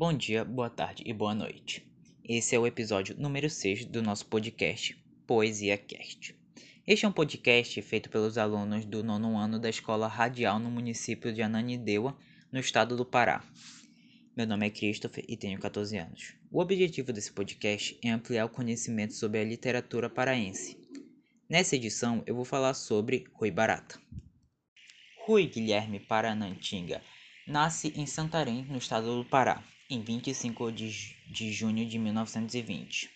Bom dia, boa tarde e boa noite. Esse é o episódio número 6 do nosso podcast Poesia Cast. Este é um podcast feito pelos alunos do nono ano da Escola Radial no município de Ananindeua, no estado do Pará. Meu nome é Christopher e tenho 14 anos. O objetivo desse podcast é ampliar o conhecimento sobre a literatura paraense. Nessa edição eu vou falar sobre Rui Barata. Rui Guilherme Paranantinga nasce em Santarém, no estado do Pará, em 25 de, de junho de 1920.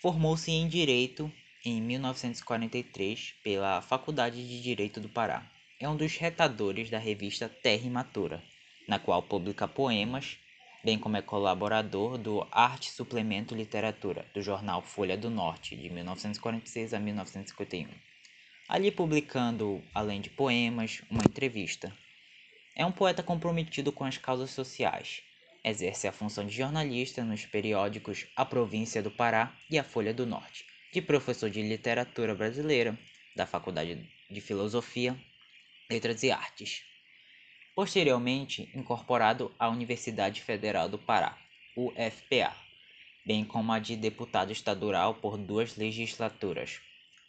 Formou-se em Direito em 1943 pela Faculdade de Direito do Pará. É um dos retadores da revista Terra Imatura, na qual publica poemas, bem como é colaborador do Arte Suplemento Literatura, do jornal Folha do Norte, de 1946 a 1951. Ali publicando, além de poemas, uma entrevista. É um poeta comprometido com as causas sociais, Exerce a função de jornalista nos periódicos A Província do Pará e A Folha do Norte, de professor de literatura brasileira da Faculdade de Filosofia, Letras e Artes. Posteriormente, incorporado à Universidade Federal do Pará, UFPA, bem como a de deputado estadual por duas legislaturas.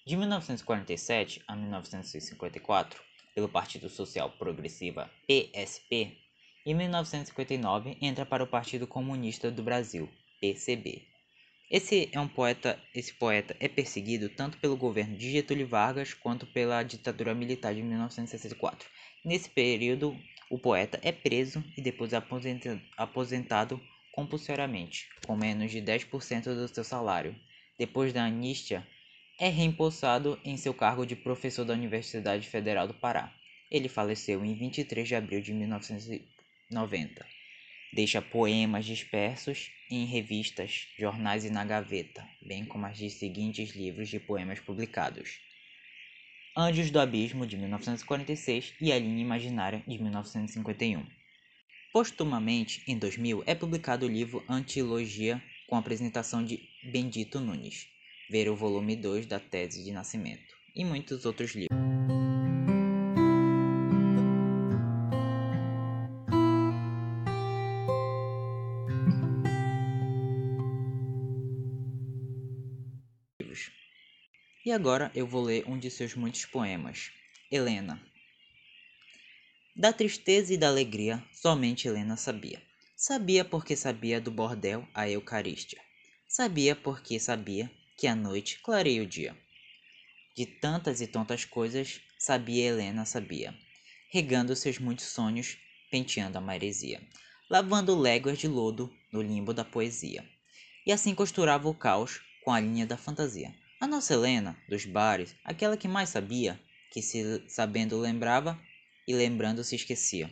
De 1947 a 1954, pelo Partido Social Progressista PSP, em 1959, entra para o Partido Comunista do Brasil, PCB. Esse é um poeta, esse poeta é perseguido tanto pelo governo de Getúlio Vargas quanto pela ditadura militar de 1964. Nesse período, o poeta é preso e depois aposentado compulsoriamente, com menos de 10% do seu salário. Depois da anistia, é reempossado em seu cargo de professor da Universidade Federal do Pará. Ele faleceu em 23 de abril de 1964. 90. Deixa poemas dispersos em revistas, jornais e na gaveta, bem como as de seguintes livros de poemas publicados. Anjos do Abismo, de 1946, e A Linha Imaginária, de 1951. Postumamente, em 2000, é publicado o livro Antilogia, com a apresentação de Bendito Nunes, ver o volume 2 da tese de nascimento, e muitos outros livros. E agora eu vou ler um de seus muitos poemas. Helena. Da tristeza e da alegria, somente Helena sabia. Sabia porque sabia do bordel a Eucarístia. Sabia porque sabia que a noite clareia o dia. De tantas e tantas coisas, sabia Helena sabia, regando seus muitos sonhos, penteando a maresia, lavando léguas de lodo no limbo da poesia. E assim costurava o caos com a linha da fantasia. A nossa Helena, dos bares, aquela que mais sabia, que se sabendo lembrava e lembrando se esquecia.